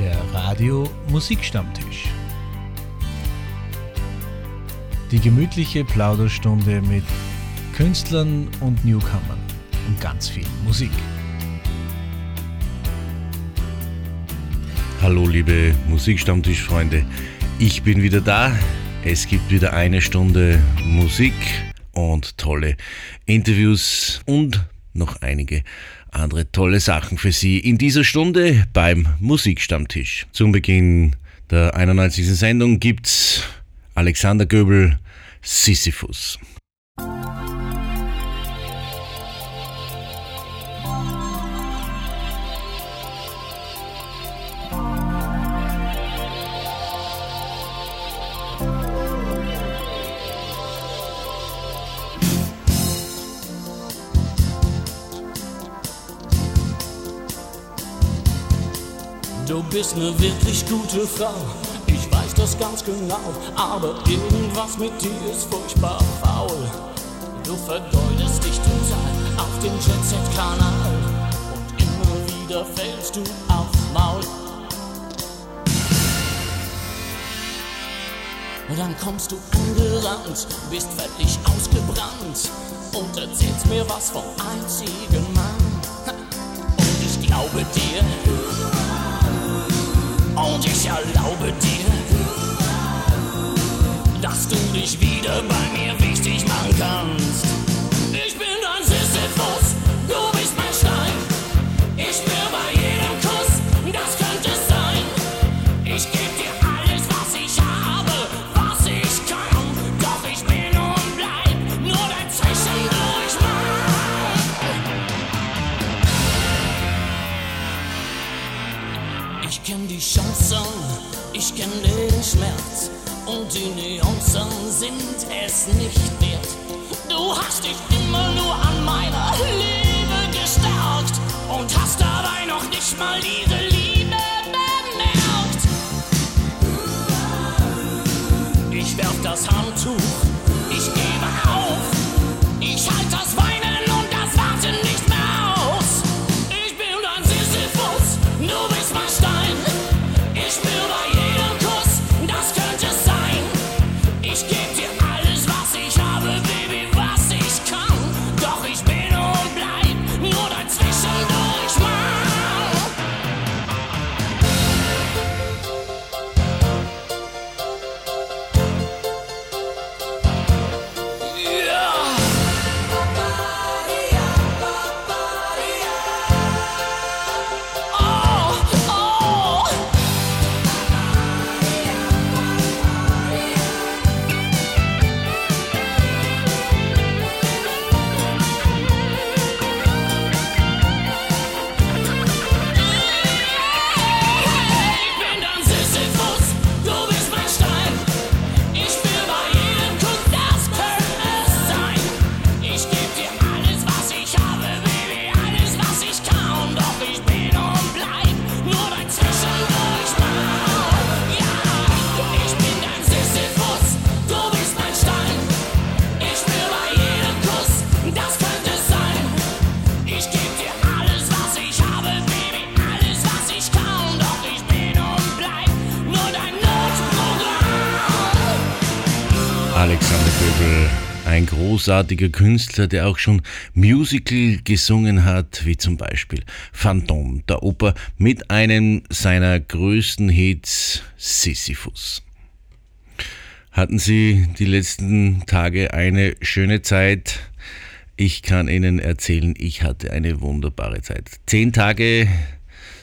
Der Radio Musikstammtisch. Die gemütliche Plauderstunde mit Künstlern und Newcomern und ganz viel Musik. Hallo liebe Musikstammtischfreunde, ich bin wieder da. Es gibt wieder eine Stunde Musik und tolle Interviews und noch einige andere tolle Sachen für Sie in dieser Stunde beim Musikstammtisch. Zum Beginn der 91. Sendung gibt's Alexander Göbel Sisyphus. Bist ne wirklich gute Frau, ich weiß das ganz genau, aber irgendwas mit dir ist furchtbar faul. Du vergeudest dich total auf den Jet-Set-Kanal und immer wieder fällst du aufs Maul. Dann kommst du angerannt, bist völlig ausgebrannt und erzählst mir was vom einzigen Mann. Und ich glaube dir. Und ich erlaube dir, dass du dich wieder bei mir wichtig machen kannst. Die Nuancen sind es nicht wert. Du hast dich immer nur an meiner Liebe gestärkt und hast dabei noch nicht mal diese Liebe bemerkt. Ich werf das Handtuch, Göbel, ein großartiger Künstler, der auch schon Musical gesungen hat, wie zum Beispiel Phantom der Oper mit einem seiner größten Hits Sisyphus. Hatten Sie die letzten Tage eine schöne Zeit? Ich kann Ihnen erzählen, ich hatte eine wunderbare Zeit. Zehn Tage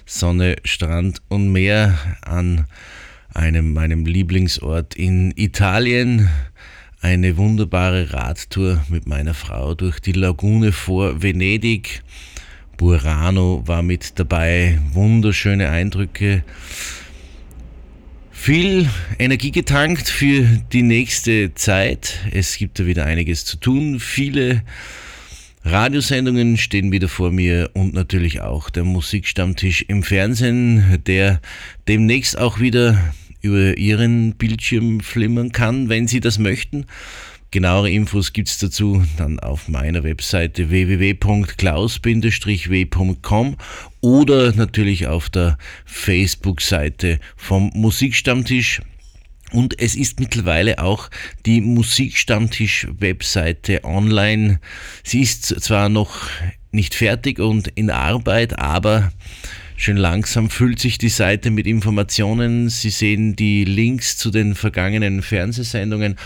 Sonne, Strand und Meer an einem meinem Lieblingsort in Italien. Eine wunderbare Radtour mit meiner Frau durch die Lagune vor Venedig. Burano war mit dabei, wunderschöne Eindrücke. Viel Energie getankt für die nächste Zeit. Es gibt da wieder einiges zu tun. Viele Radiosendungen stehen wieder vor mir und natürlich auch der Musikstammtisch im Fernsehen, der demnächst auch wieder über Ihren Bildschirm flimmern kann, wenn Sie das möchten. Genauere Infos gibt es dazu dann auf meiner Webseite www.klaus-w.com oder natürlich auf der Facebook-Seite vom Musikstammtisch. Und es ist mittlerweile auch die Musikstammtisch-Webseite online. Sie ist zwar noch nicht fertig und in Arbeit, aber schön langsam füllt sich die Seite mit Informationen. Sie sehen die Links zu den vergangenen Fernsehsendungen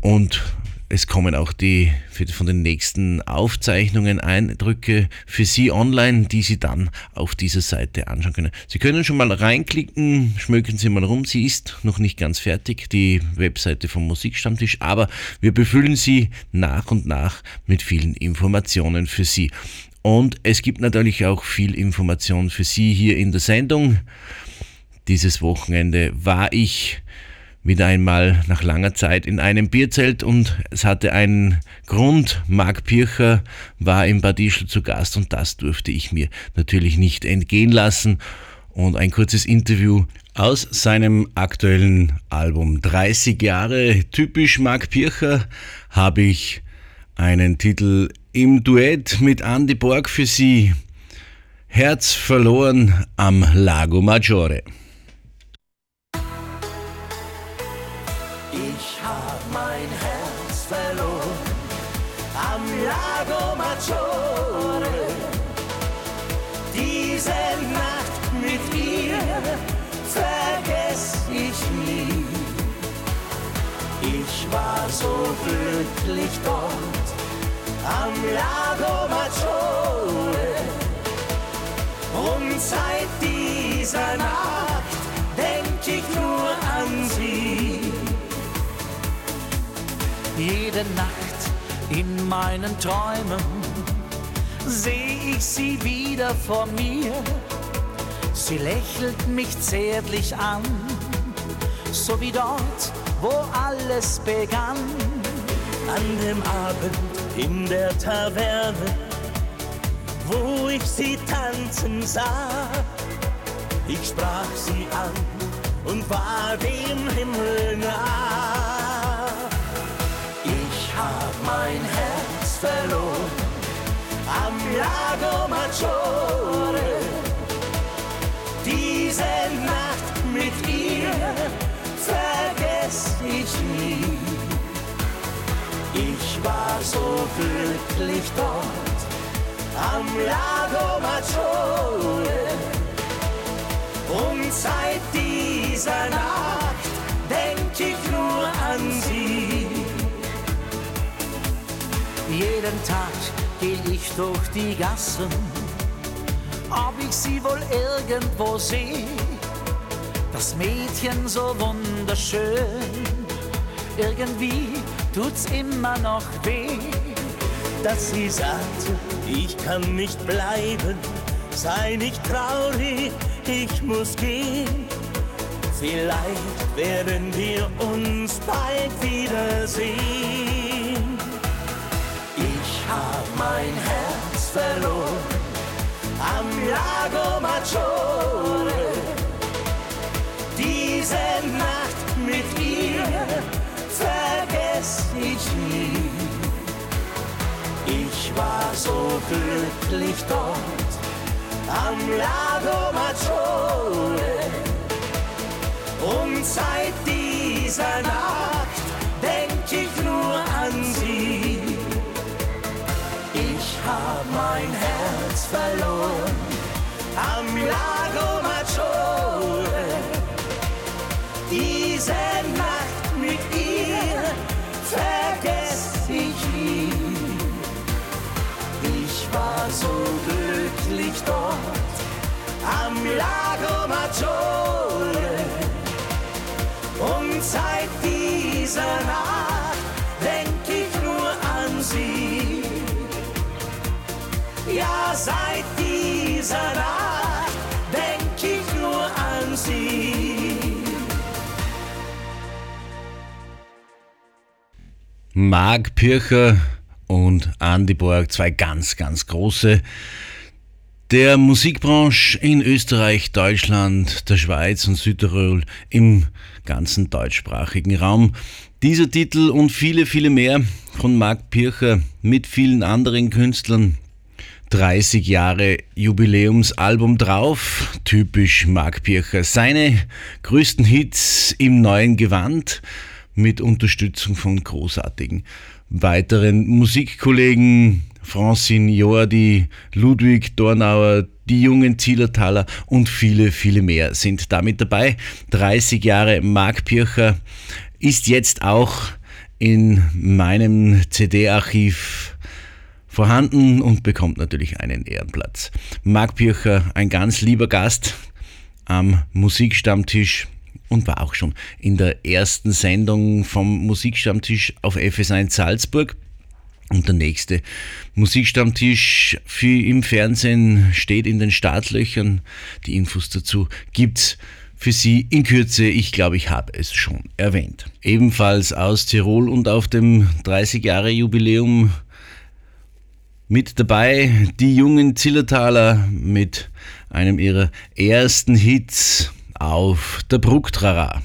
und es kommen auch die von den nächsten Aufzeichnungen Eindrücke für Sie online, die Sie dann auf dieser Seite anschauen können. Sie können schon mal reinklicken, schmöken Sie mal rum. Sie ist noch nicht ganz fertig, die Webseite vom Musikstammtisch, aber wir befüllen sie nach und nach mit vielen Informationen für Sie. Und es gibt natürlich auch viel Information für Sie hier in der Sendung. Dieses Wochenende war ich wieder einmal nach langer Zeit in einem Bierzelt und es hatte einen Grund. Marc Pircher war im Bad Ischl zu Gast und das durfte ich mir natürlich nicht entgehen lassen. Und ein kurzes Interview aus seinem aktuellen Album 30 Jahre typisch Marc Pircher habe ich einen Titel im Duett mit Andy Borg für Sie. Herz verloren am Lago Maggiore. Am Lago Maggiore. Und seit dieser Nacht denk ich nur an sie. Jede Nacht in meinen Träumen seh ich sie wieder vor mir. Sie lächelt mich zärtlich an, so wie dort wo alles begann. An dem Abend in der Taverne, wo ich sie tanzen sah. Ich sprach sie an und war dem Himmel nah. Ich hab mein Herz verloren am Lago Maggiore. Diese Nacht mit ihr vergess ich nie. War so glücklich dort am Lago Maggiore. Und seit dieser Nacht denk ich nur an sie. Jeden Tag geh ich durch die Gassen, ob ich sie wohl irgendwo sehe das Mädchen so wunderschön. Irgendwie tut's immer noch weh, dass sie sagte, ich kann nicht bleiben, sei nicht traurig, ich muss gehen. Vielleicht werden wir uns bald wiedersehen. Ich hab mein Herz verloren am Lago Maggiore diese Nacht mit ihr nie. Ich war so glücklich dort am Lago Maggiore. Und seit dieser Nacht denk ich nur an sie. Ich hab mein Herz verloren am Lago Maggiore diese So glücklich dort am Lago Maggiore. Und seit dieser Nacht denk ich nur an sie. Ja, seit dieser Nacht denk ich nur an sie. Marc Pircher und Andy Borg, zwei ganz, ganz große der Musikbranche in Österreich, Deutschland, der Schweiz und Südtirol im ganzen deutschsprachigen Raum. Dieser Titel und viele, viele mehr von Marc Pircher mit vielen anderen Künstlern 30 Jahre Jubiläumsalbum drauf, typisch Marc Pircher. Seine größten Hits im neuen Gewand mit Unterstützung von großartigen weiteren Musikkollegen Francine Jordi, Ludwig Dornauer, die jungen Zielertaler und viele, viele mehr sind damit dabei. 30 Jahre Marc Pircher ist jetzt auch in meinem CD-Archiv vorhanden und bekommt natürlich einen Ehrenplatz. Marc Pircher, ein ganz lieber Gast am Musikstammtisch und war auch schon in der ersten Sendung vom Musikstammtisch auf FS1 Salzburg. Und der nächste Musikstammtisch für im Fernsehen steht in den Startlöchern. Die Infos dazu gibt's für Sie in Kürze. Ich glaube, ich habe es schon erwähnt. Ebenfalls aus Tirol und auf dem 30 Jahre Jubiläum mit dabei die jungen Zillertaler mit einem ihrer ersten Hits auf der Brucktrara.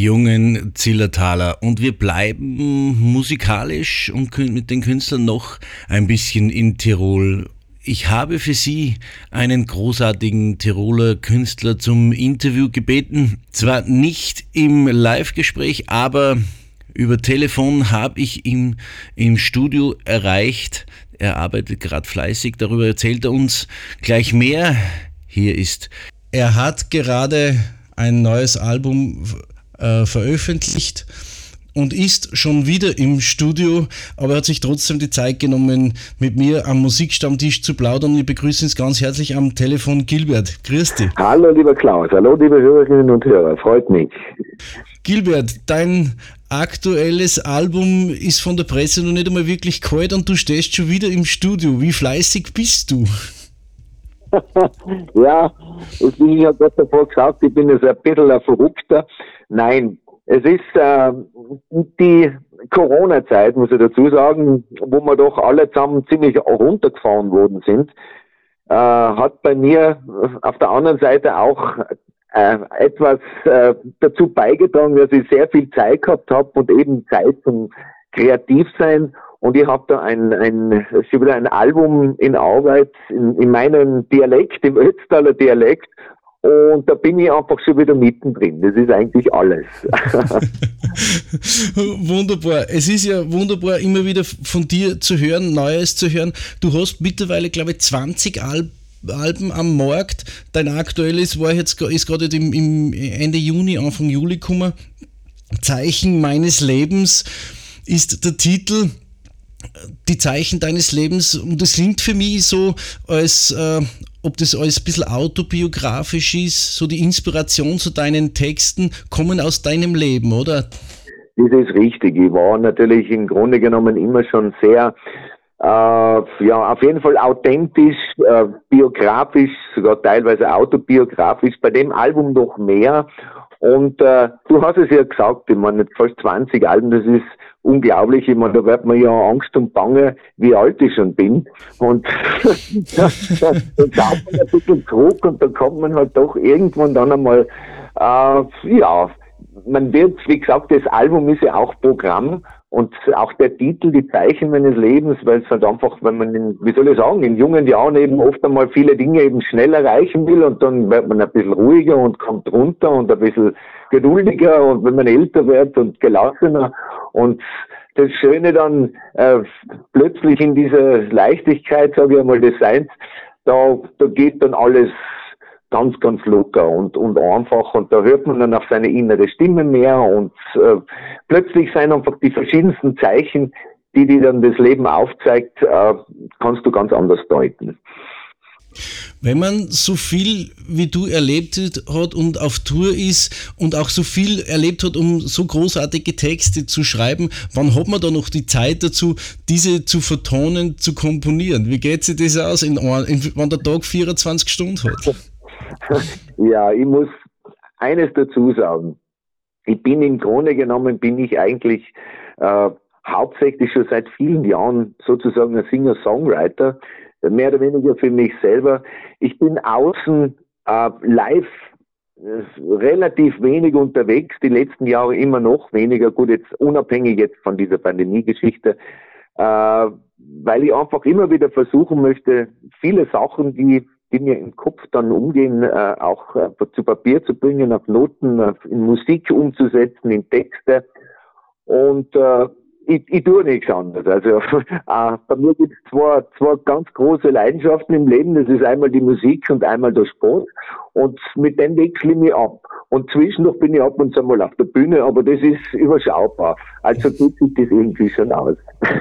Jungen Zillertaler. Und wir bleiben musikalisch und mit den Künstlern noch ein bisschen in Tirol. Ich habe für Sie einen großartigen Tiroler Künstler zum Interview gebeten. Zwar nicht im Live-Gespräch, aber über Telefon habe ich ihn im Studio erreicht. Er arbeitet gerade fleißig, darüber erzählt er uns gleich mehr. Hier ist Er hat gerade ein neues Album äh, veröffentlicht und ist schon wieder im Studio, aber er hat sich trotzdem die Zeit genommen, mit mir am Musikstammtisch zu plaudern. Ich begrüße uns ganz herzlich am Telefon Gilbert. Grüß dich. Hallo, lieber Klaus. Hallo, liebe Hörerinnen und Hörer. Freut mich. Gilbert, dein aktuelles Album ist von der Presse noch nicht einmal wirklich kalt und du stehst schon wieder im Studio. Wie fleißig bist du? ja, ich habe gerade davor gesagt, ich bin jetzt ein bisschen ein Verrückter. Nein, es ist äh, die Corona-Zeit, muss ich dazu sagen, wo wir doch alle zusammen ziemlich runtergefahren worden sind, äh, hat bei mir auf der anderen Seite auch äh, etwas äh, dazu beigetragen, dass ich sehr viel Zeit gehabt habe und eben Zeit zum Kreativsein. Und ich habe da ein, ein, schon wieder ein Album in Arbeit in, in meinem Dialekt, im Ötztaler Dialekt. Und da bin ich einfach schon wieder mittendrin. Das ist eigentlich alles. wunderbar. Es ist ja wunderbar, immer wieder von dir zu hören, Neues zu hören. Du hast mittlerweile, glaube ich, 20 Alben Alben am Markt. Dein aktuelles war jetzt ist gerade im, im Ende Juni, Anfang Juli gekommen. Zeichen meines Lebens ist der Titel die Zeichen deines Lebens und das klingt für mich so, als äh, ob das alles ein bisschen autobiografisch ist, so die Inspiration zu deinen Texten kommen aus deinem Leben, oder? Das ist richtig. Ich war natürlich im Grunde genommen immer schon sehr äh, ja, auf jeden Fall authentisch, äh, biografisch, sogar teilweise autobiografisch, bei dem Album noch mehr. Und äh, du hast es ja gesagt, ich meine, fast 20 Alben, das ist unglaublich. Ich meine, da wird man ja Angst und Bange, wie alt ich schon bin. Und dann schaut man ein bisschen zurück und dann kommt man halt doch irgendwann dann einmal, äh, ja, man wird, wie gesagt, das Album ist ja auch Programm und auch der Titel, die Zeichen meines Lebens, weil es halt einfach, wenn man, in, wie soll ich sagen, in jungen Jahren eben oft einmal viele Dinge eben schnell erreichen will und dann wird man ein bisschen ruhiger und kommt runter und ein bisschen geduldiger und wenn man älter wird und gelassener. Und das Schöne dann äh, plötzlich in dieser Leichtigkeit, sage ich einmal, des Seins, da, da geht dann alles ganz, ganz locker und, und einfach. Und da hört man dann auf seine innere Stimme mehr und äh, plötzlich sind einfach die verschiedensten Zeichen, die dir dann das Leben aufzeigt, äh, kannst du ganz anders deuten. Wenn man so viel wie du erlebt hat und auf Tour ist und auch so viel erlebt hat, um so großartige Texte zu schreiben, wann hat man da noch die Zeit dazu, diese zu vertonen, zu komponieren? Wie geht sich das aus, in, in, wenn der Tag 24 Stunden hat? ja, ich muss eines dazu sagen. Ich bin im Grunde genommen, bin ich eigentlich äh, hauptsächlich schon seit vielen Jahren sozusagen ein Singer-Songwriter, mehr oder weniger für mich selber. Ich bin außen äh, live äh, relativ wenig unterwegs, die letzten Jahre immer noch weniger, gut, jetzt unabhängig jetzt von dieser Pandemie-Geschichte, äh, weil ich einfach immer wieder versuchen möchte, viele Sachen, die die mir im Kopf dann umgehen, äh, auch äh, zu Papier zu bringen, auf Noten, auf, in Musik umzusetzen, in Texte. Und äh, ich, ich tue nichts anderes. Also äh, bei mir gibt es zwei, zwei ganz große Leidenschaften im Leben. Das ist einmal die Musik und einmal der Sport. Und mit dem wechsle ich mich ab. Und zwischendurch bin ich ab und zu mal auf der Bühne, aber das ist überschaubar. Also tut sich das irgendwie schon aus.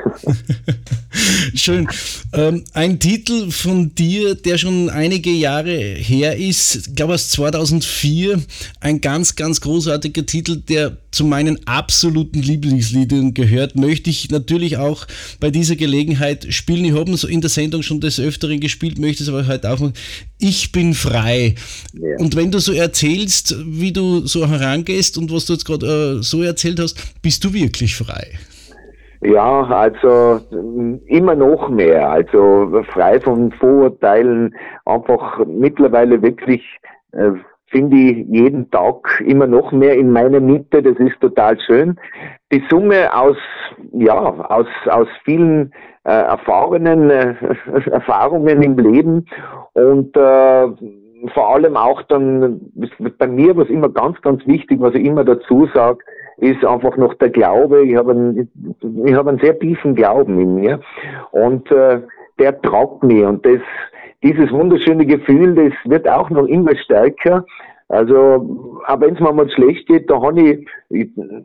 Schön. Ähm, ein Titel von dir, der schon einige Jahre her ist, ich glaube aus 2004, ein ganz, ganz großartiger Titel, der zu meinen absoluten Lieblingsliedern gehört, möchte ich natürlich auch bei dieser Gelegenheit spielen. Ich habe es in der Sendung schon des Öfteren gespielt, möchte es aber heute auch machen. Ich bin frei. Ja. Und wenn du so erzählst, wie du so herangehst und was du jetzt gerade äh, so erzählt hast, bist du wirklich frei. Ja, also immer noch mehr. Also frei von Vorurteilen, einfach mittlerweile wirklich äh, finde ich jeden Tag immer noch mehr in meiner Mitte. Das ist total schön. Die Summe aus ja aus aus vielen äh, erfahrenen äh, Erfahrungen im Leben und äh, vor allem auch dann bei mir was immer ganz ganz wichtig, was ich immer dazu sage, ist einfach noch der Glaube. Ich habe einen, ich einen sehr tiefen Glauben in mir und äh, der tragt mir und das, dieses wunderschöne Gefühl, das wird auch noch immer stärker, Also, auch wenn es mir mal schlecht geht, da habe ich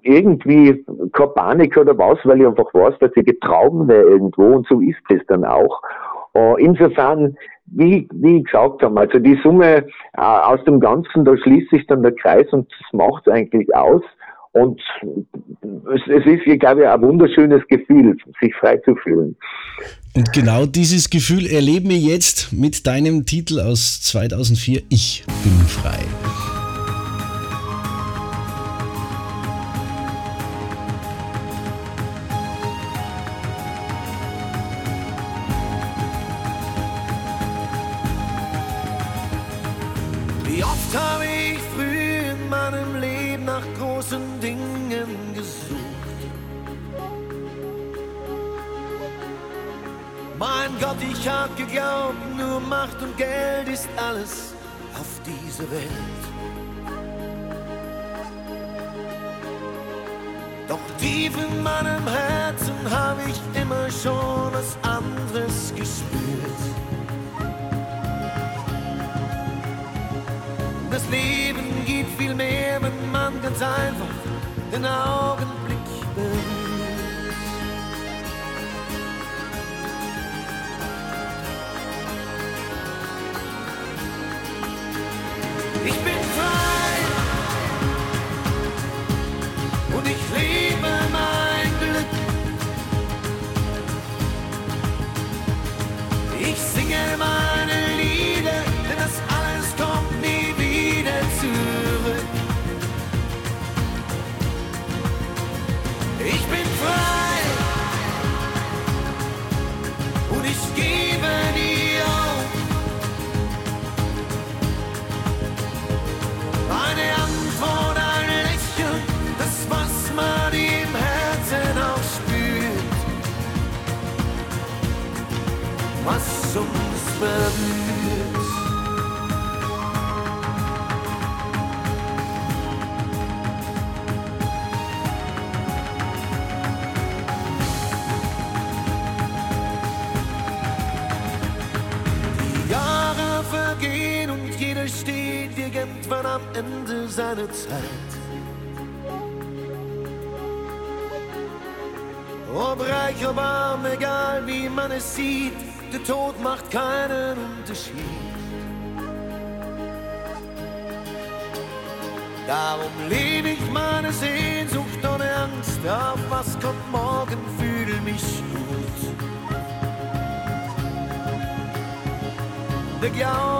irgendwie keine Panik oder was, weil ich einfach weiß, dass ich getragen wäre irgendwo und so ist es dann auch. Uh, insofern, wie, wie ich gesagt habe, also die Summe uh, aus dem Ganzen, da schließt sich dann der Kreis und das macht es eigentlich aus. Und es, es ist, ich glaube, ein wunderschönes Gefühl, sich frei zu fühlen. Und genau dieses Gefühl erleben wir jetzt mit deinem Titel aus 2004, Ich bin frei. Mein Gott, ich hab geglaubt, nur Macht und Geld ist alles auf dieser Welt. Doch tief in meinem Herzen habe ich immer schon was anderes gespürt. Das Leben gibt viel mehr, wenn man ganz einfach den Augenblick Ende seiner Zeit. Ob reich, ob arm, egal wie man es sieht, der Tod macht keinen Unterschied. Darum lebe ich meine Sehnsucht ohne Angst, auf was kommt morgen, fühle mich gut. Der Glaube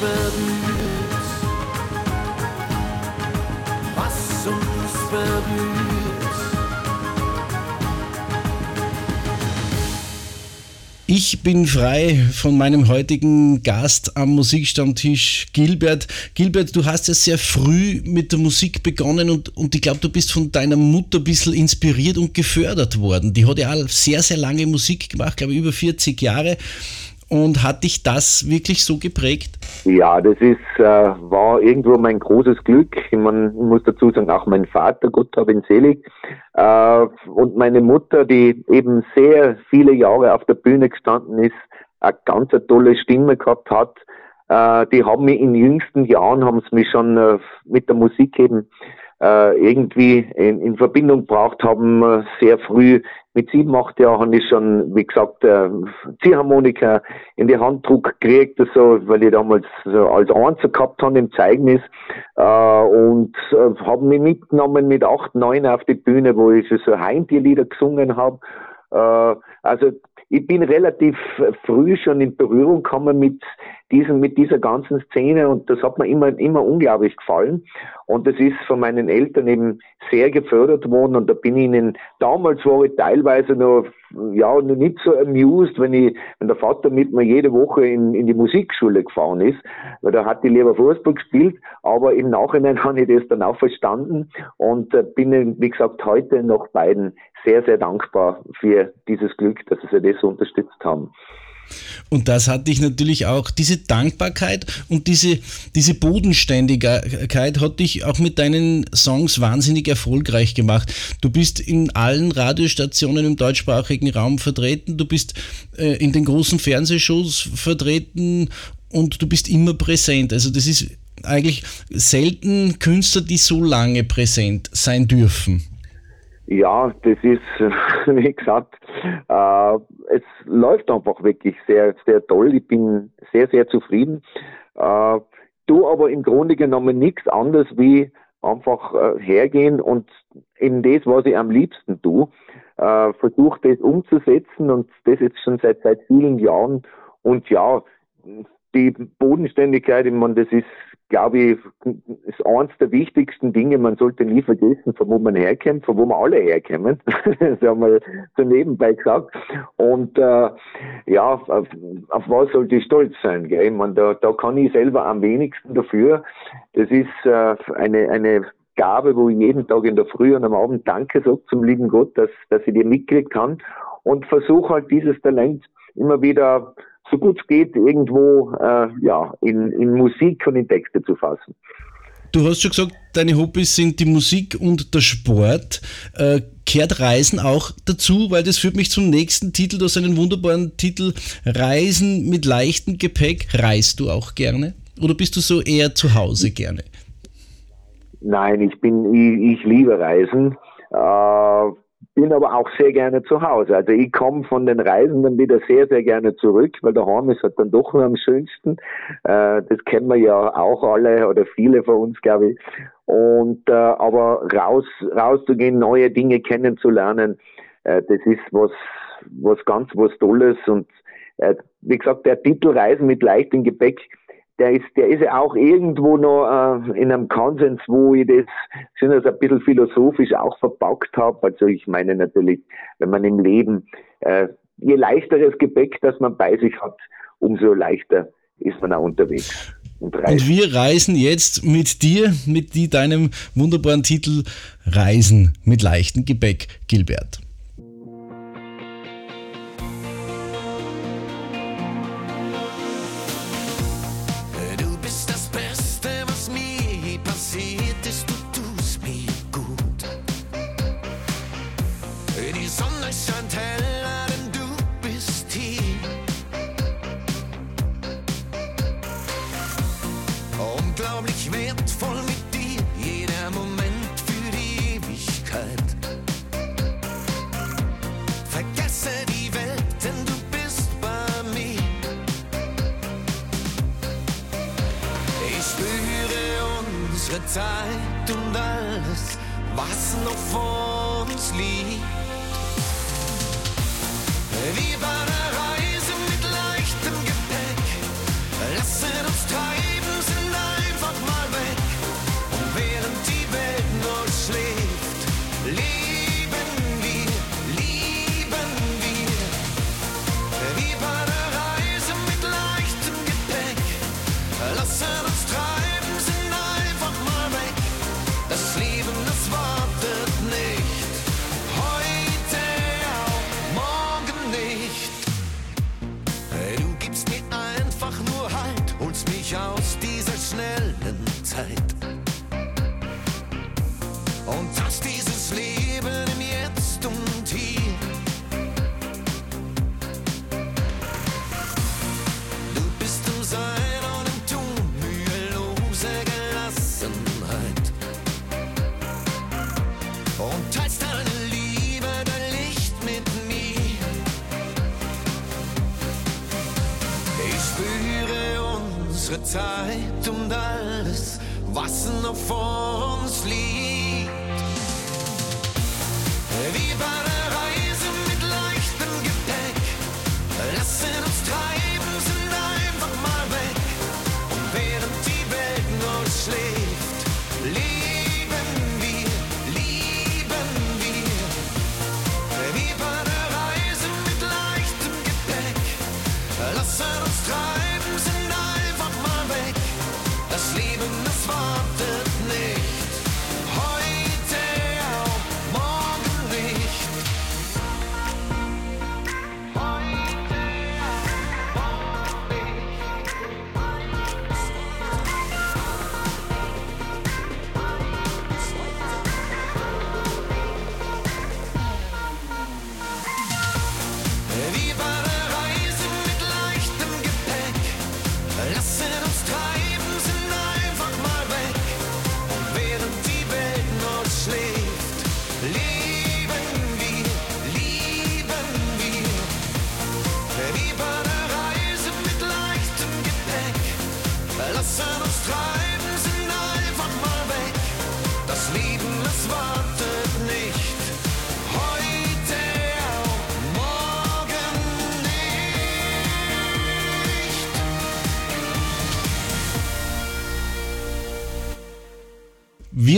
berührt, was uns berührt. Ich bin frei von meinem heutigen Gast am Musikstammtisch, Gilbert. Gilbert, du hast ja sehr früh mit der Musik begonnen und, und ich glaube, du bist von deiner Mutter ein bisschen inspiriert und gefördert worden. Die hat ja auch sehr, sehr lange Musik gemacht, glaube ich, über 40 Jahre. Und hat dich das wirklich so geprägt? Ja, das ist, äh, war irgendwo mein großes Glück. Ich, mein, muss dazu sagen, auch mein Vater, Gott hab ihn selig, äh, und meine Mutter, die eben sehr viele Jahre auf der Bühne gestanden ist, eine ganz tolle Stimme gehabt hat. Äh, die haben mich in jüngsten Jahren, haben sie mich schon äh, mit der Musik eben äh, irgendwie in, in Verbindung gebracht haben, äh, sehr früh mit sieben, acht Jahren ich schon, wie gesagt, äh, Ziehharmonika in die Hand druck gekriegt, so, weil ich damals so als Einser gehabt habe im Zeugnis äh, und äh, habe mich mitgenommen mit acht, neun auf die Bühne, wo ich so Heimtierlieder gesungen habe. Äh, also ich bin relativ früh schon in Berührung gekommen mit diesen, mit dieser ganzen Szene und das hat mir immer, immer unglaublich gefallen. Und das ist von meinen Eltern eben sehr gefördert worden und da bin ich ihnen, damals war ich teilweise noch, ja, noch nicht so amused, wenn ich, wenn der Vater mit mir jede Woche in, in die Musikschule gefahren ist, weil da hat ich lieber Fußball gespielt, aber im Nachhinein habe ich das dann auch verstanden und äh, bin, wie gesagt, heute noch beiden sehr, sehr dankbar für dieses Glück, dass sie das unterstützt haben. Und das hat dich natürlich auch, diese Dankbarkeit und diese, diese Bodenständigkeit hat dich auch mit deinen Songs wahnsinnig erfolgreich gemacht. Du bist in allen Radiostationen im deutschsprachigen Raum vertreten, du bist äh, in den großen Fernsehshows vertreten und du bist immer präsent. Also das ist eigentlich selten Künstler, die so lange präsent sein dürfen. Ja, das ist, wie gesagt, äh, es läuft einfach wirklich sehr, sehr toll. Ich bin sehr, sehr zufrieden. Äh, tu aber im Grunde genommen nichts anderes wie einfach äh, hergehen und in das, was ich am liebsten tue, äh, versuche das umzusetzen und das jetzt schon seit, seit vielen Jahren. Und ja, die Bodenständigkeit, ich meine, das ist glaube ich, ist eines der wichtigsten Dinge. Man sollte nie vergessen, von wo man herkommt, von wo wir alle herkommen. das haben wir so nebenbei gesagt. Und äh, ja, auf, auf was sollte ich stolz sein? Gell? Ich meine, da, da kann ich selber am wenigsten dafür. Das ist äh, eine, eine Gabe, wo ich jeden Tag in der Früh und am Abend Danke sage zum lieben Gott, dass, dass ich die mitkriegt kann und versuche halt dieses Talent immer wieder so gut es geht, irgendwo äh, ja, in, in Musik und in Texte zu fassen. Du hast schon gesagt, deine Hobbys sind die Musik und der Sport. Äh, kehrt Reisen auch dazu, weil das führt mich zum nächsten Titel. Du hast einen wunderbaren Titel Reisen mit leichtem Gepäck. Reist du auch gerne? Oder bist du so eher zu Hause gerne? Nein, ich bin, ich, ich liebe Reisen. Äh, bin aber auch sehr gerne zu Hause. Also ich komme von den Reisen dann wieder sehr, sehr gerne zurück, weil daheim ist halt dann doch nur am schönsten. Äh, das kennen wir ja auch alle oder viele von uns, glaube ich. Und äh, aber raus, rauszugehen, neue Dinge kennenzulernen, äh, das ist was, was ganz was Tolles. Und äh, wie gesagt, der Titel Reisen mit leichtem Gepäck, der ist, der ist ja auch irgendwo noch äh, in einem Konsens, wo ich das schon als ein bisschen philosophisch auch verpackt habe. Also ich meine natürlich, wenn man im Leben, äh, je leichteres Gepäck, das man bei sich hat, umso leichter ist man auch unterwegs. Und, und wir reisen jetzt mit dir, mit die, deinem wunderbaren Titel Reisen mit leichtem Gepäck, Gilbert.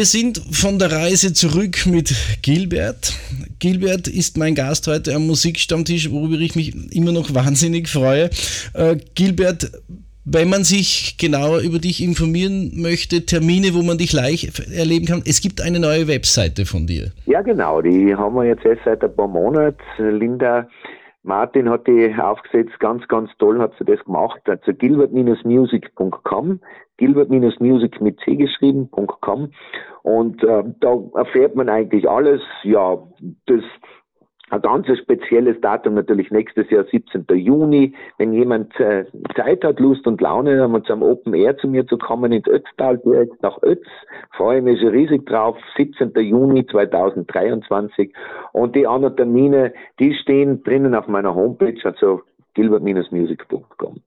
Wir sind von der Reise zurück mit Gilbert. Gilbert ist mein Gast heute am Musikstammtisch, worüber ich mich immer noch wahnsinnig freue. Äh, Gilbert, wenn man sich genauer über dich informieren möchte, Termine, wo man dich leicht erleben kann, es gibt eine neue Webseite von dir. Ja, genau, die haben wir jetzt erst seit ein paar Monaten. Linda Martin hat die aufgesetzt, ganz, ganz toll hat sie das gemacht. Also gilbert-music.com, gilbert-music mit C geschrieben.com und äh, da erfährt man eigentlich alles. Ja, das ein ganz spezielles Datum natürlich nächstes Jahr, 17. Juni. Wenn jemand äh, Zeit hat, Lust und Laune, einmal zum Open Air zu mir zu kommen ins Ötztal, direkt nach Ötz, freue ich mich riesig drauf. 17. Juni 2023. Und die anderen Termine, die stehen drinnen auf meiner Homepage, also gilbert-music.com.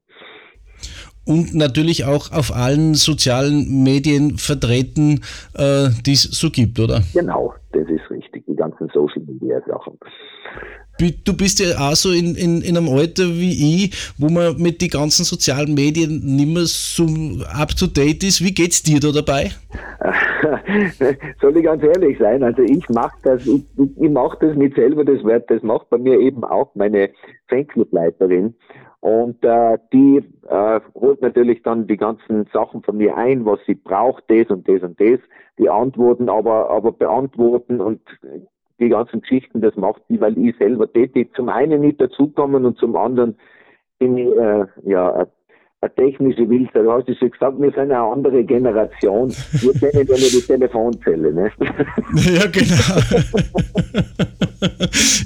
Und natürlich auch auf allen sozialen Medien vertreten, äh, die es so gibt, oder? Genau, das ist richtig, die ganzen Social Media Sachen. Du bist ja auch so in, in, in einem Alter wie ich, wo man mit den ganzen sozialen Medien nicht mehr so up to date ist. Wie geht's dir da dabei? Soll ich ganz ehrlich sein? Also ich mache das, ich, ich, mache das nicht selber, das wird, das macht bei mir eben auch meine Fanclubleiterin. Und äh, die äh, holt natürlich dann die ganzen Sachen von mir ein, was sie braucht, das und das und das, die Antworten aber, aber beantworten und die ganzen Geschichten, das macht sie, weil ich selber tätig zum einen nicht dazukommen und zum anderen bin ich äh, ja eine- technische Wilde. Du hast es schon gesagt, wir sind eine andere Generation. Wir kennen ja nur die Telefonzelle. Ne? Ja, genau.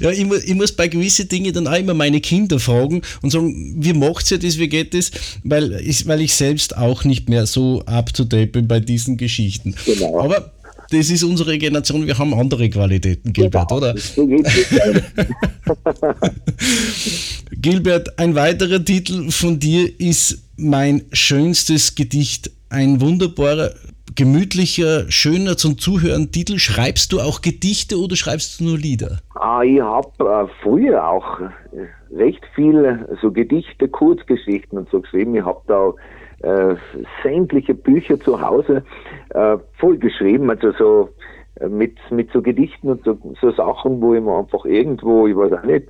ja, ich, mu ich muss bei gewissen Dingen dann auch immer meine Kinder fragen und sagen, wie macht ihr das, wie geht das? Weil ich, weil ich selbst auch nicht mehr so up to date bin bei diesen Geschichten. Genau. Aber das ist unsere Generation, wir haben andere Qualitäten, Gilbert, oder? Gilbert, ein weiterer Titel von dir ist mein schönstes Gedicht. Ein wunderbarer, gemütlicher, schöner zum Zuhören Titel. Schreibst du auch Gedichte oder schreibst du nur Lieder? Ah, ich habe äh, früher auch recht viel so Gedichte, Kurzgeschichten und so geschrieben. Ich habe da äh, sämtliche Bücher zu Hause äh, voll geschrieben, also so äh, mit, mit so Gedichten und so, so Sachen, wo ich mir einfach irgendwo, ich weiß auch nicht,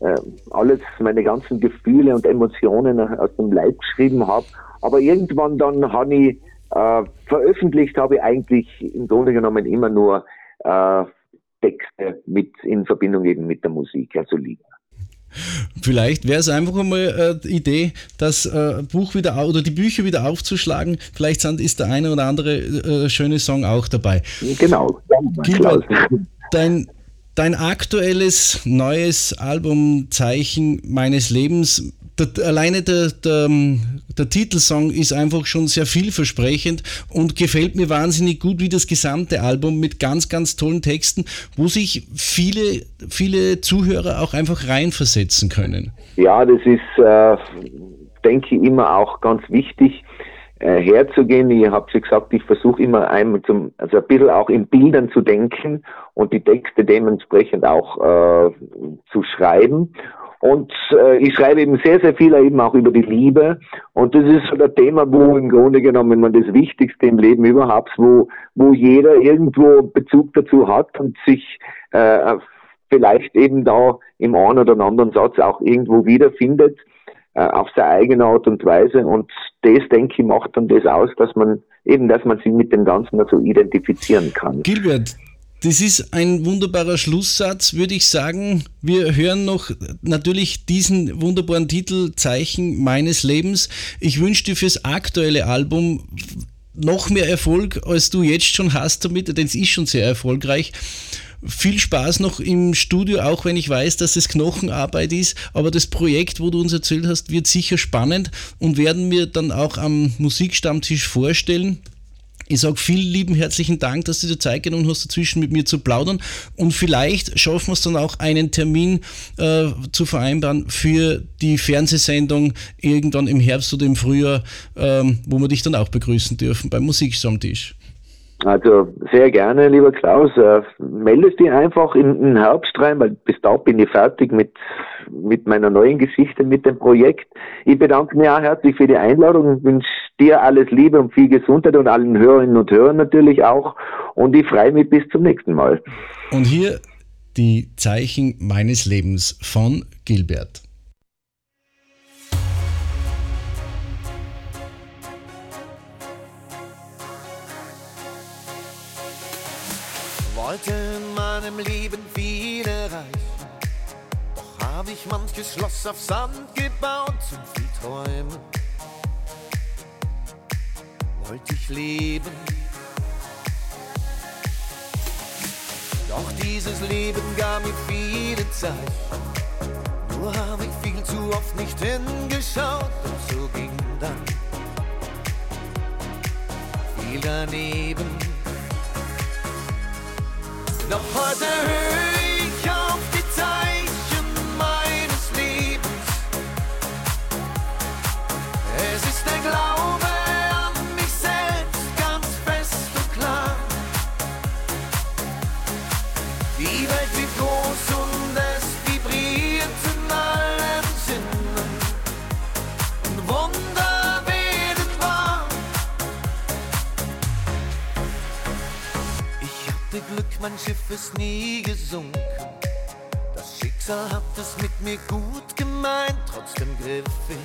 äh, alles, meine ganzen Gefühle und Emotionen aus dem Leib geschrieben habe. Aber irgendwann dann habe ich äh, veröffentlicht, habe ich eigentlich im Grunde genommen immer nur äh, Texte mit in Verbindung eben mit der Musik, also Lieder. Vielleicht wäre es einfach einmal äh, die Idee, das äh, Buch wieder oder die Bücher wieder aufzuschlagen. Vielleicht sind, ist der eine oder andere äh, schöne Song auch dabei. Genau. Gilbert, dein, dein aktuelles neues Album Zeichen meines Lebens, der, alleine der, der, der Titelsong ist einfach schon sehr vielversprechend und gefällt mir wahnsinnig gut wie das gesamte Album mit ganz, ganz tollen Texten, wo sich viele, viele Zuhörer auch einfach reinversetzen können. Ja, das ist, äh, denke ich, immer auch ganz wichtig, äh, herzugehen. Ich habe schon gesagt, ich versuche immer einmal zum, also ein bisschen auch in Bildern zu denken und die Texte dementsprechend auch äh, zu schreiben. Und äh, ich schreibe eben sehr, sehr viel eben auch über die Liebe. Und das ist so ein Thema, wo im Grunde genommen man das Wichtigste im Leben überhaupt, wo, wo jeder irgendwo Bezug dazu hat und sich äh, vielleicht eben da im einen oder anderen Satz auch irgendwo wiederfindet, äh, auf seine eigene Art und Weise. Und das, denke ich, macht dann das aus, dass man eben, dass man sich mit dem Ganzen so identifizieren kann. Gilbert, das ist ein wunderbarer Schlusssatz, würde ich sagen. Wir hören noch natürlich diesen wunderbaren Titel Zeichen meines Lebens. Ich wünsche dir fürs aktuelle Album noch mehr Erfolg, als du jetzt schon hast damit, denn es ist schon sehr erfolgreich. Viel Spaß noch im Studio, auch wenn ich weiß, dass es Knochenarbeit ist. Aber das Projekt, wo du uns erzählt hast, wird sicher spannend und werden wir dann auch am Musikstammtisch vorstellen. Ich sage vielen lieben herzlichen Dank, dass du dir Zeit genommen hast, dazwischen mit mir zu plaudern. Und vielleicht schaffen wir es dann auch, einen Termin äh, zu vereinbaren für die Fernsehsendung irgendwann im Herbst oder im Frühjahr, ähm, wo wir dich dann auch begrüßen dürfen beim Musikstammtisch. Also sehr gerne, lieber Klaus. Äh, meldest dich einfach in den Herbst rein, weil bis da bin ich fertig mit, mit meiner neuen Geschichte, mit dem Projekt. Ich bedanke mich auch herzlich für die Einladung und wünsche dir alles Liebe und viel Gesundheit und allen Hörerinnen und Hörern natürlich auch. Und ich freue mich bis zum nächsten Mal. Und hier die Zeichen meines Lebens von Gilbert. Wollte in meinem Leben viel erreichen, doch habe ich manches Schloss auf Sand gebaut und viel Träume. Wollte ich leben, doch dieses Leben gab mir viele Zeit. Nur habe ich viel zu oft nicht hingeschaut und so ging dann viel daneben. Doch heute mein Schiff ist nie gesunken. Das Schicksal hat es mit mir gut gemeint, trotzdem griff ich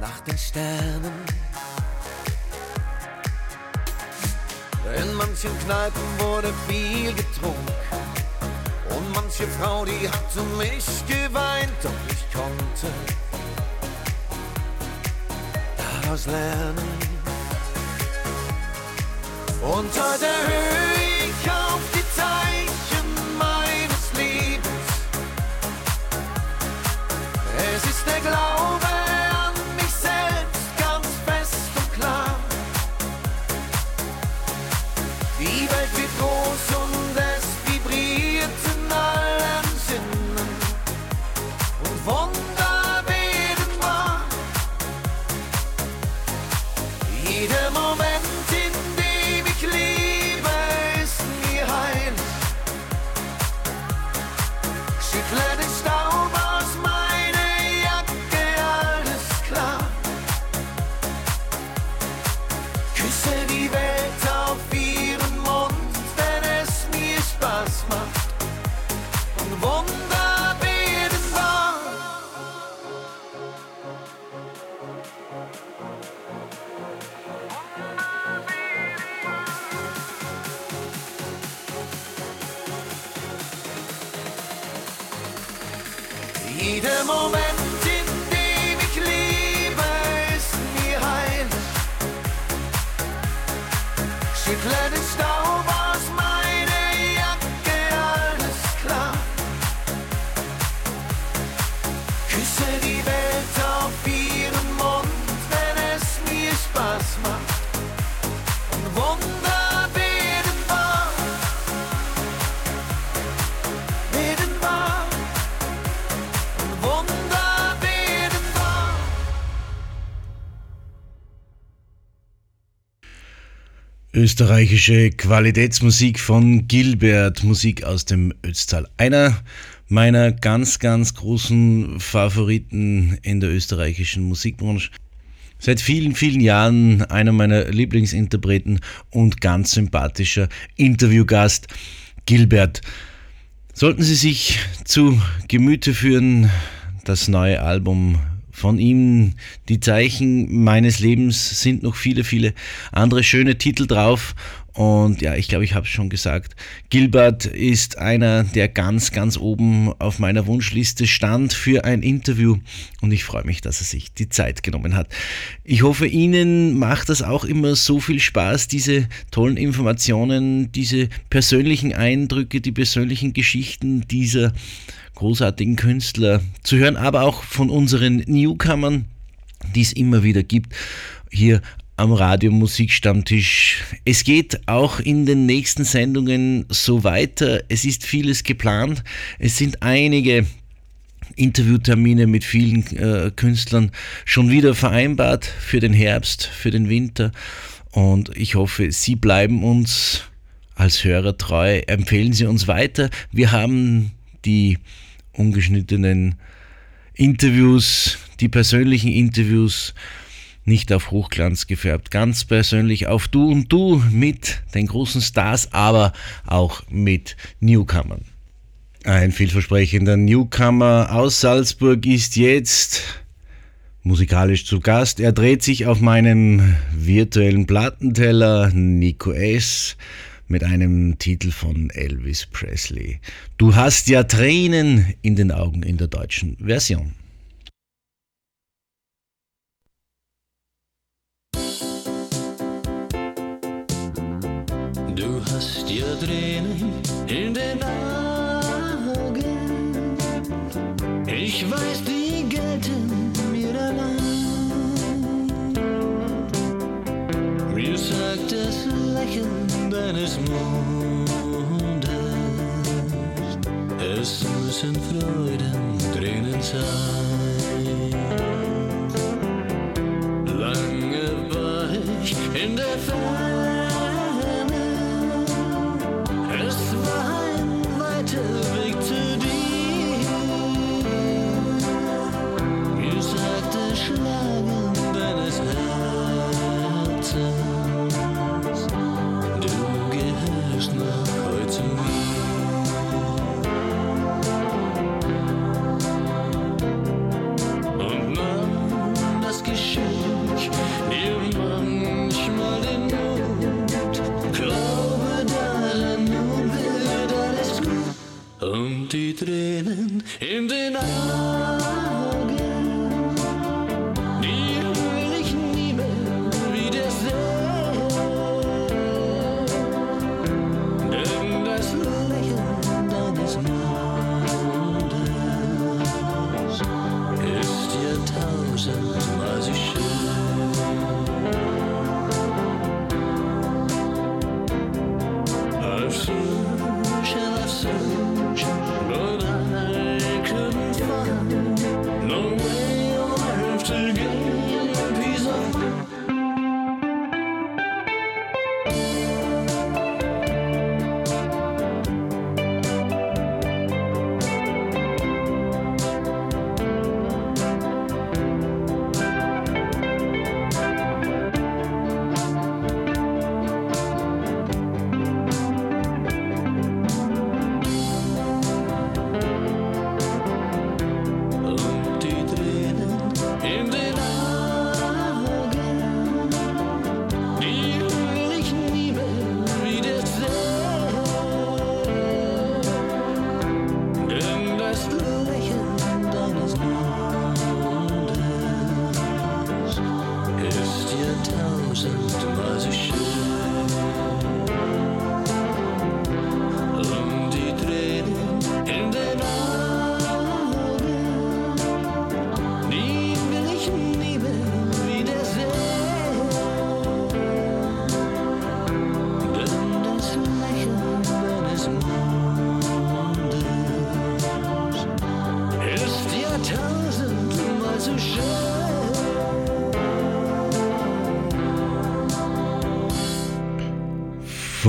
nach den Sternen. In manchen Kneipen wurde viel getrunken. Und manche Frau, die hat um mich geweint, doch ich konnte daraus lernen. Und heute höre ich auf die Zeichen meines Lebens. Es ist der Glaube Österreichische Qualitätsmusik von Gilbert, Musik aus dem Ötztal. Einer meiner ganz, ganz großen Favoriten in der österreichischen Musikbranche. Seit vielen, vielen Jahren einer meiner Lieblingsinterpreten und ganz sympathischer Interviewgast, Gilbert. Sollten Sie sich zu Gemüte führen, das neue Album von ihm, die Zeichen meines Lebens sind noch viele, viele andere schöne Titel drauf. Und ja, ich glaube, ich habe es schon gesagt. Gilbert ist einer, der ganz, ganz oben auf meiner Wunschliste stand für ein Interview. Und ich freue mich, dass er sich die Zeit genommen hat. Ich hoffe, Ihnen macht das auch immer so viel Spaß, diese tollen Informationen, diese persönlichen Eindrücke, die persönlichen Geschichten dieser großartigen Künstler zu hören, aber auch von unseren Newcomern, die es immer wieder gibt, hier am Radio Musikstammtisch. Es geht auch in den nächsten Sendungen so weiter. Es ist vieles geplant. Es sind einige Interviewtermine mit vielen äh, Künstlern schon wieder vereinbart für den Herbst, für den Winter. Und ich hoffe, Sie bleiben uns als Hörer treu. Empfehlen Sie uns weiter. Wir haben die ungeschnittenen Interviews, die persönlichen Interviews nicht auf Hochglanz gefärbt, ganz persönlich auf Du und Du mit den großen Stars, aber auch mit Newcomern. Ein vielversprechender Newcomer aus Salzburg ist jetzt musikalisch zu Gast. Er dreht sich auf meinem virtuellen Plattenteller Nico S mit einem Titel von Elvis Presley. Du hast ja Tränen in den Augen in der deutschen Version. Du hast ja Tränen in den Augen. Ich weiß, die gelten mir allein. Mir sagt das Lächeln deines Mondes, es müssen Freudentränen sein.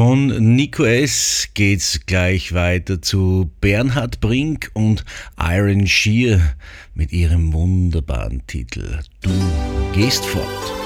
Von Nico S. geht's gleich weiter zu Bernhard Brink und Iron Shear mit ihrem wunderbaren Titel Du gehst fort.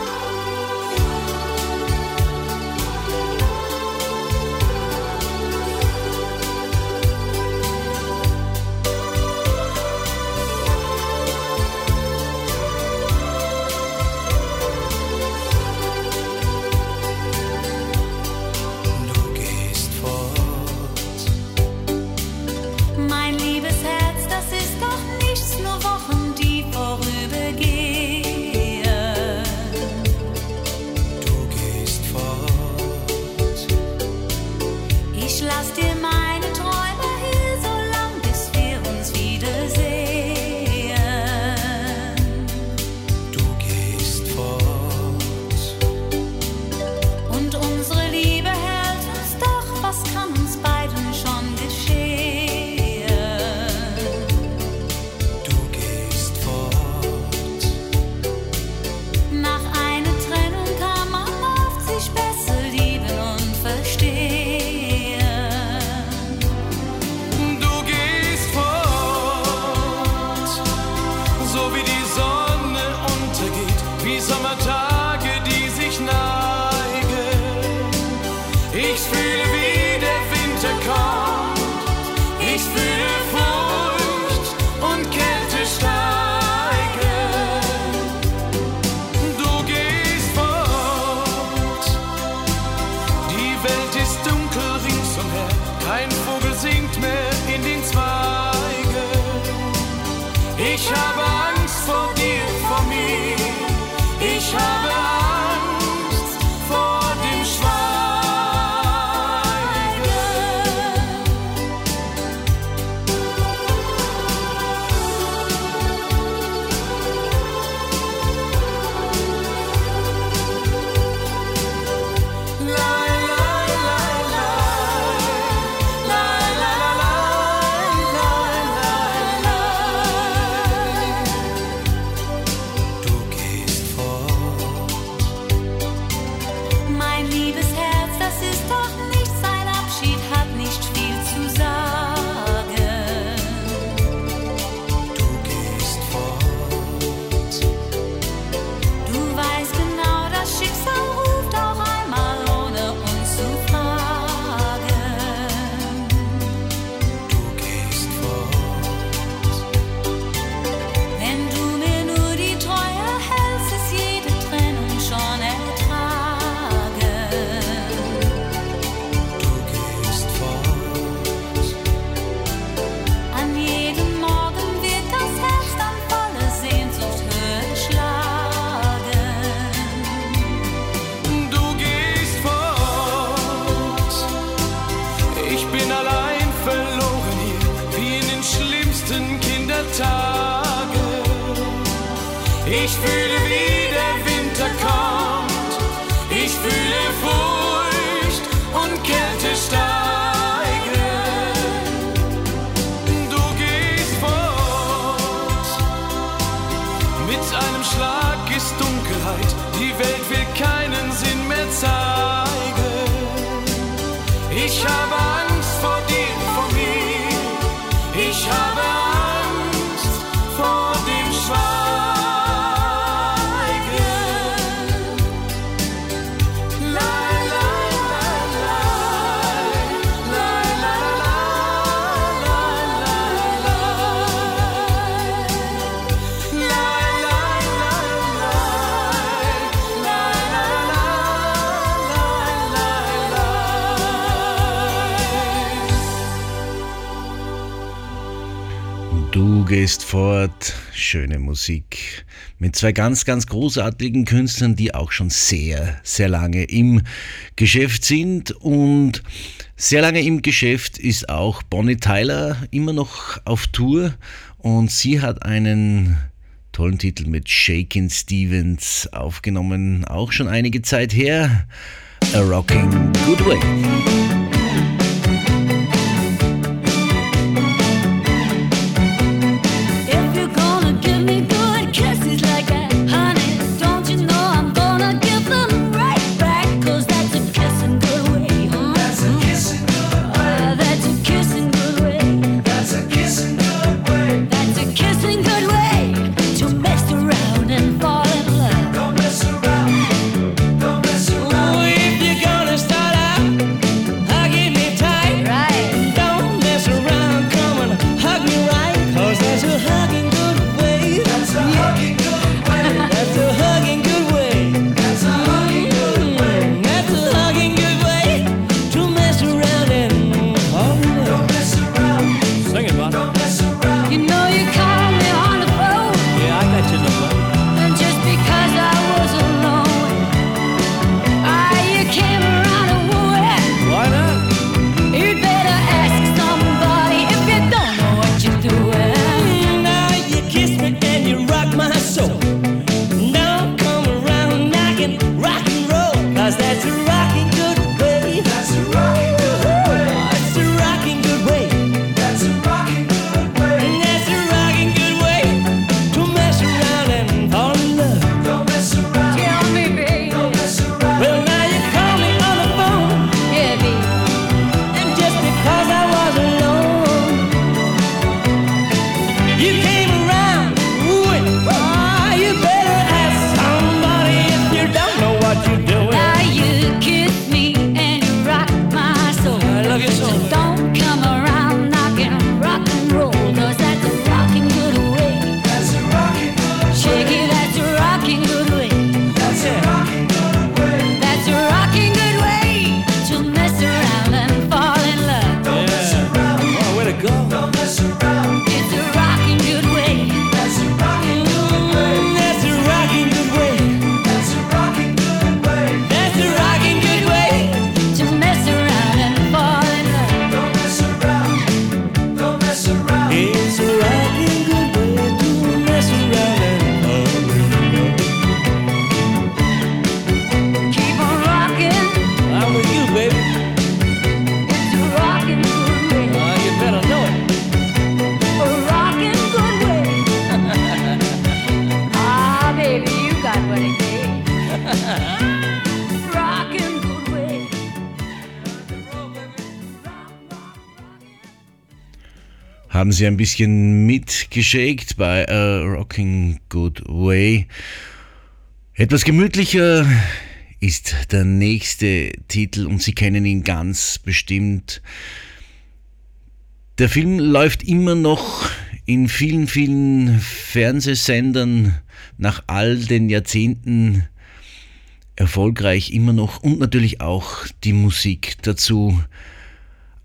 Musik mit zwei ganz, ganz großartigen Künstlern, die auch schon sehr, sehr lange im Geschäft sind. Und sehr lange im Geschäft ist auch Bonnie Tyler immer noch auf Tour und sie hat einen tollen Titel mit Shakin' Stevens aufgenommen, auch schon einige Zeit her. A Rocking Good Way. haben sie ein bisschen mitgeschickt bei A Rocking Good Way. Etwas gemütlicher ist der nächste Titel und Sie kennen ihn ganz bestimmt. Der Film läuft immer noch in vielen, vielen Fernsehsendern nach all den Jahrzehnten erfolgreich immer noch und natürlich auch die Musik dazu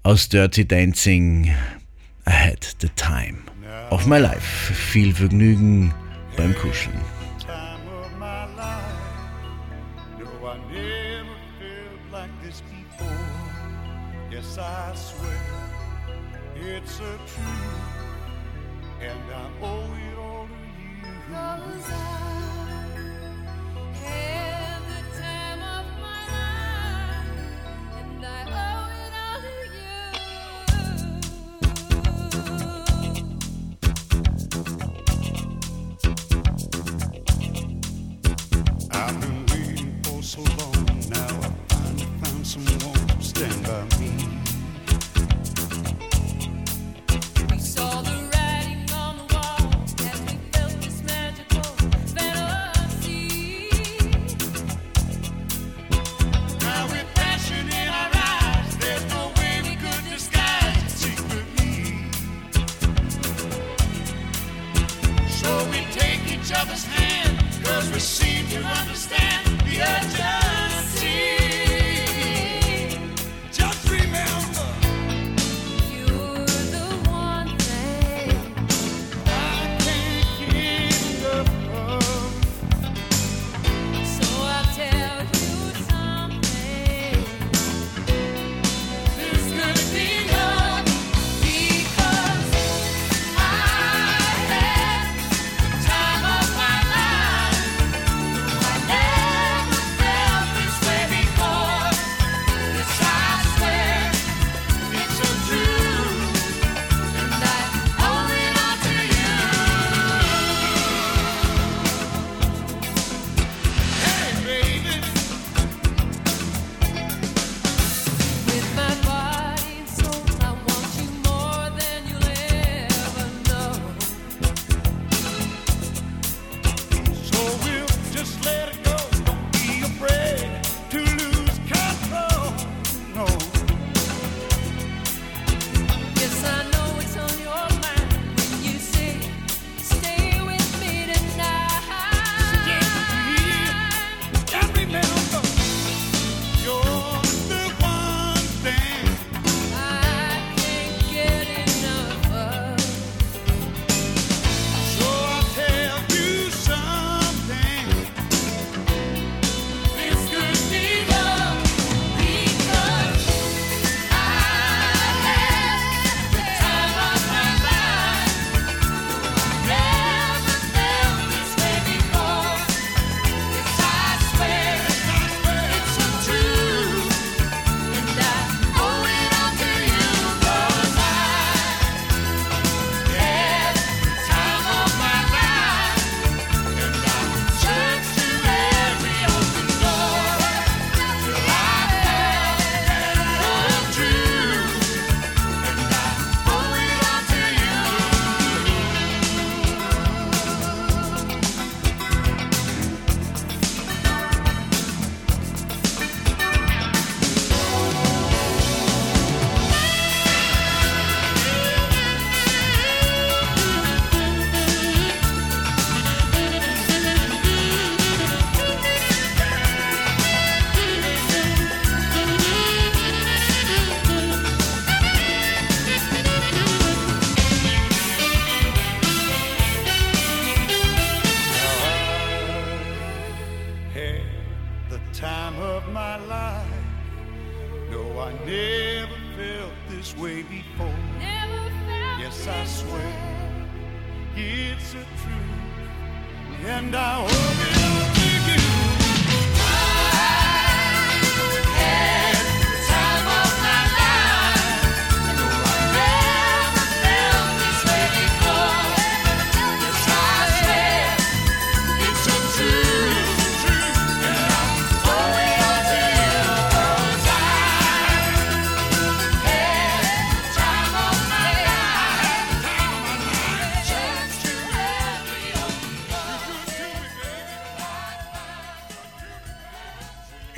aus Dirty Dancing I had the time of my life. Viel Vergnügen beim Kuscheln.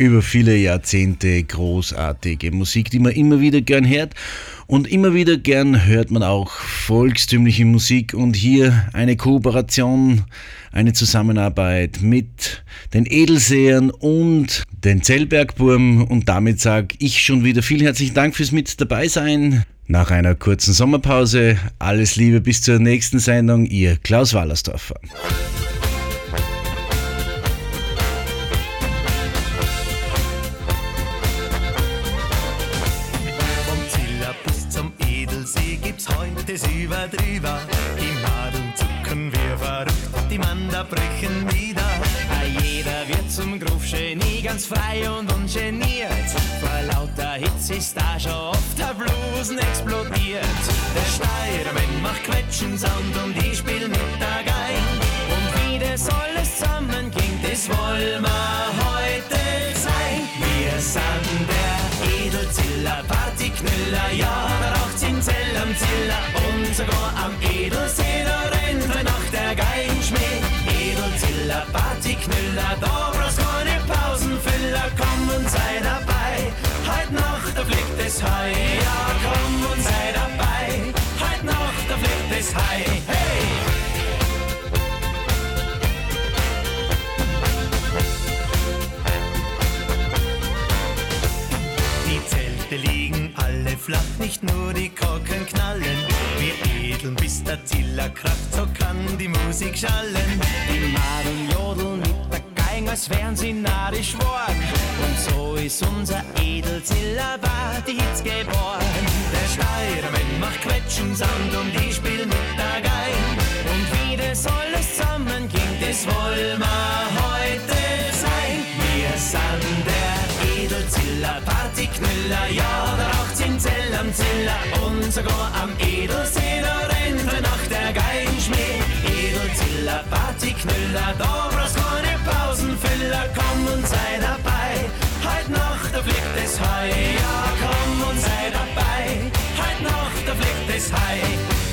Über viele Jahrzehnte großartige Musik, die man immer wieder gern hört. Und immer wieder gern hört man auch volkstümliche Musik und hier eine Kooperation, eine Zusammenarbeit mit den Edelsehern und den Zellbergburm. Und damit sage ich schon wieder vielen herzlichen Dank fürs Mit dabei sein. Nach einer kurzen Sommerpause alles Liebe bis zur nächsten Sendung, ihr Klaus Wallersdorfer. Die Manda brechen wieder. Jeder wird zum Groove-Genie, ganz frei und ungeniert. Vor lauter Hits ist da schon oft der Bluesen explodiert. Der Steirmann macht Quetschen-Sound und ich spiel mit der Geig. Und wie das alles zusammenging, das wollen wir heute zeigen. Wir sind der Edelziller, Partyknüller, ja, da raucht's in Zell am Ziller und sogar am Edelsee, Da brauchst keine Pausenfüller, komm und sei dabei. Heut Nacht, da fliegt es Hai, ja, komm und sei dabei. Heut Nacht, da fliegt es Hai, hey! Die Zelte liegen alle flach, nicht nur die Korken knallen. Wir edeln, bis der Ziller kracht, so kann die Musik schallen. Die Madeln jodeln mit der Geigen, als wären sie narisch worden. Und so ist unser Edelziller war die Hits geboren. Der Steirmann macht Quetschen-Sound und ich spiel mit der Geig. Und wie das alles zusammenging, das wollen wir heute zeigen. Wir sind Edelziller, Partyknüller, ja, da raucht's in Zell am Ziller und sogar am Edelsee, da rennt er nach der Geigenschmäh. Edelziller, Partyknüller, da brauchst keine Pausenfüller, komm und sei dabei. Heut Nacht, da fliegt es Hai, ja, komm und sei dabei. Heut Nacht, da fliegt es Hai.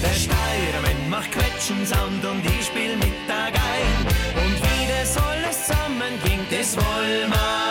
Der Steirmann macht Quetschen-Sound und ich spiel mit der Geig. Und wie das alles zusammenging, das wollen wir